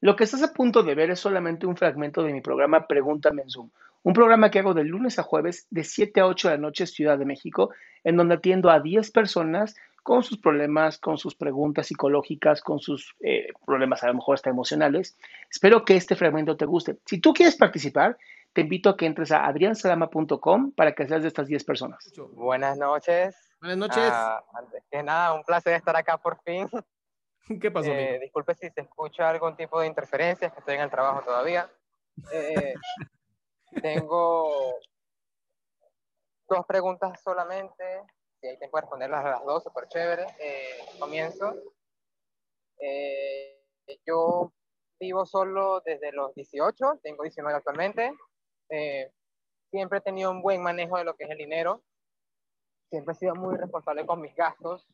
Lo que estás a punto de ver es solamente un fragmento de mi programa Pregúntame en Zoom, un programa que hago de lunes a jueves de 7 a 8 de la noche Ciudad de México, en donde atiendo a 10 personas con sus problemas, con sus preguntas psicológicas, con sus eh, problemas a lo mejor hasta emocionales. Espero que este fragmento te guste. Si tú quieres participar, te invito a que entres a adriansalama.com para que seas de estas 10 personas. Buenas noches. Buenas noches. Ah, antes que nada, un placer estar acá por fin. ¿Qué pasó? Eh, amigo? disculpe si se escucha algún tipo de interferencias, que estoy en el trabajo todavía. Eh, tengo dos preguntas solamente. Si hay tiempo de responderlas a las dos, súper chévere. Eh, comienzo. Eh, yo vivo solo desde los 18, tengo 19 actualmente. Eh, siempre he tenido un buen manejo de lo que es el dinero. Siempre he sido muy responsable con mis gastos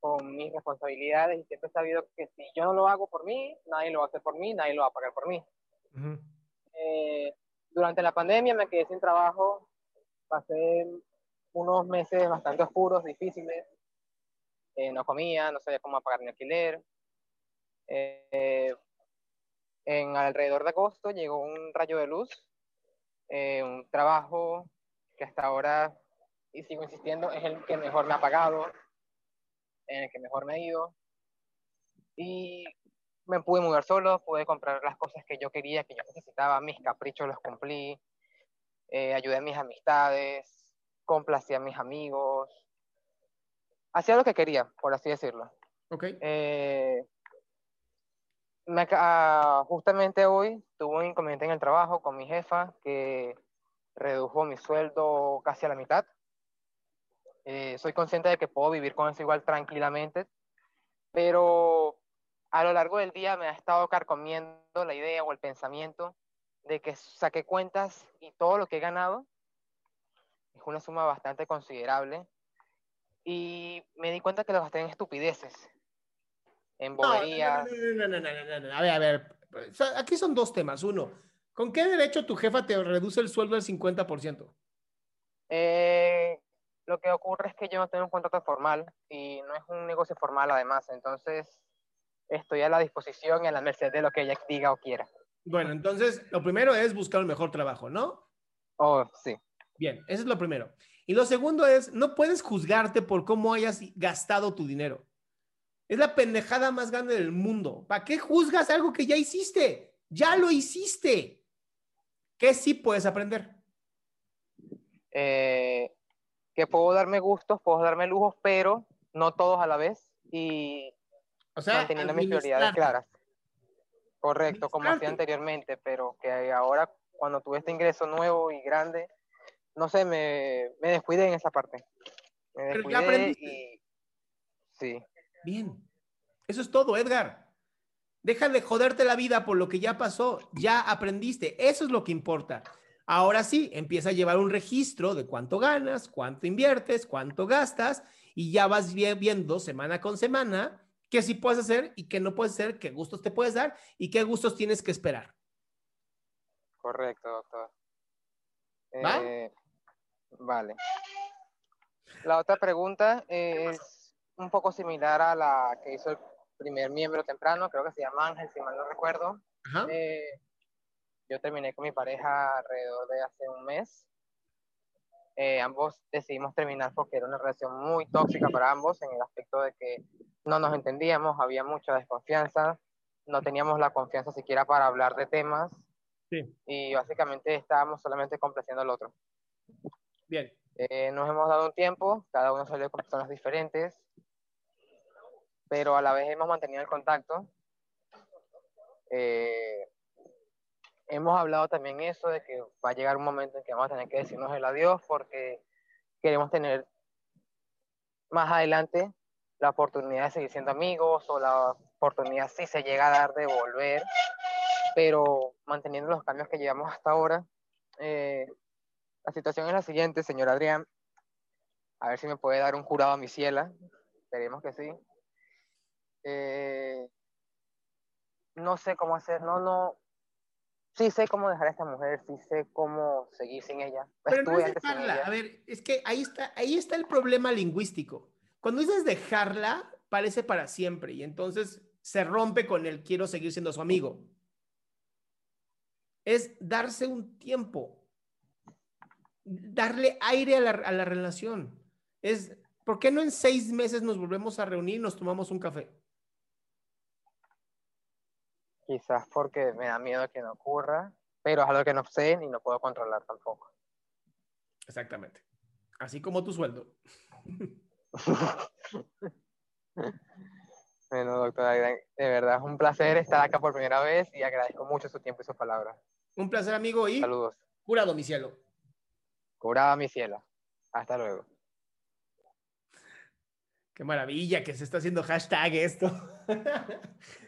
con mis responsabilidades y siempre he sabido que si yo no lo hago por mí, nadie lo va a hacer por mí, nadie lo va a pagar por mí. Ujú. Eh, durante la pandemia me quedé sin trabajo, pasé unos meses bastante oscuros, difíciles, Eh, no comía, no sabía cómo pagar mi alquiler. Eh, en alrededor de agosto llegó un rayo de luz, eh, un trabajo que hasta ahora, y sigo insistiendo, es el que mejor me ha pagado, en el que mejor me ha ido. Y me pude mudar solo, pude comprar las cosas que yo quería, que yo necesitaba, mis caprichos los cumplí, eh, ayudé a mis amistades, complací a mis amigos, hacía lo que quería, por así decirlo. Ok. Eh, me ah, justamente hoy tuve un inconveniente en el trabajo con mi jefa que redujo mi sueldo casi a la mitad. Eh, soy consciente de que puedo vivir con eso igual tranquilamente, pero a lo largo del día me ha estado carcomiendo la idea o el pensamiento de que saqué cuentas y todo lo que he ganado es una suma bastante considerable y me di cuenta que lo gasté en estupideces, en No, no, boberías. no, no, no, no, no, no, no. A ver, a ver. Aquí son dos temas. Uno, ¿con qué derecho tu jefa te reduce el sueldo al 50%? Eh, lo que ocurre es que yo no tengo un contrato formal y no es un negocio formal además, entonces estoy a la disposición y a la merced de lo que ella diga o quiera. Bueno, entonces, lo primero es buscar un mejor trabajo, ¿no? Oh, sí. Bien, eso es lo primero. Y lo segundo es, no puedes juzgarte por cómo hayas gastado tu dinero. Es la pendejada más grande del mundo. ¿Para qué juzgas algo que ya hiciste? Ya lo hiciste. ¿Qué sí puedes aprender? Eh, que puedo darme gustos, puedo darme lujos, pero no todos a la vez y O sea, manteniendo mis prioridades claras. Correcto, como hacía anteriormente, pero que ahora cuando tuve este ingreso nuevo y grande, no sé, me, me descuidé en esa parte. Me Pero ya descuidé aprendiste. y sí. Bien. Eso es todo, Edgar. Deja de joderte la vida por lo que ya pasó. Ya aprendiste. Eso es lo que importa. Ahora sí, empieza a llevar un registro de cuánto ganas, cuánto inviertes, cuánto gastas y ya vas vi- viendo semana con semana qué sí puedes hacer y qué no puedes hacer, qué gustos te puedes dar y qué gustos tienes que esperar. Correcto, doctor. ¿Va? Eh, vale. La otra pregunta es un poco similar a la que hizo el primer miembro temprano, creo que se llama Ángel, si mal no recuerdo. Ajá. Eh, yo terminé con mi pareja alrededor de hace un mes. Eh, ambos decidimos terminar porque era una relación muy tóxica para ambos en el aspecto de que no nos entendíamos, había mucha desconfianza, no teníamos la confianza siquiera para hablar de temas Sí. y básicamente estábamos solamente complaciendo al otro. Bien. Eh, nos hemos dado un tiempo, cada uno salió con personas diferentes, pero a la vez hemos mantenido el contacto. Eh, hemos hablado también eso de que va a llegar un momento en que vamos a tener que decirnos el adiós porque queremos tener más adelante la oportunidad de seguir siendo amigos o la oportunidad si se llega a dar de volver, pero manteniendo los cambios que llevamos hasta ahora. Eh, la situación es la siguiente, señor Adrián. A ver si me puede dar un curado a mi ciela. Esperemos que sí. Eh, no sé cómo hacer, no, no. Sí sé cómo dejar a esta mujer, sí sé cómo seguir sin ella. Pero no es dejarla. A ver, es que ahí está, ahí está el problema lingüístico. Cuando dices dejarla, parece para siempre y entonces se rompe con el quiero seguir siendo su amigo. Es darse un tiempo, darle aire a la, a la relación. Es, ¿por qué no en seis meses nos volvemos a reunir y nos tomamos un café? Quizás porque me da miedo que no ocurra, pero es algo que no sé ni no puedo controlar tampoco. Exactamente. Así como tu sueldo. Bueno, doctor Adrián, de verdad es un placer estar acá por primera vez y agradezco mucho su tiempo y sus palabras. Un placer, amigo, y Saludos. curado, mi cielo. Curada mi ciela. Hasta luego. Qué maravilla que se está haciendo hashtag esto.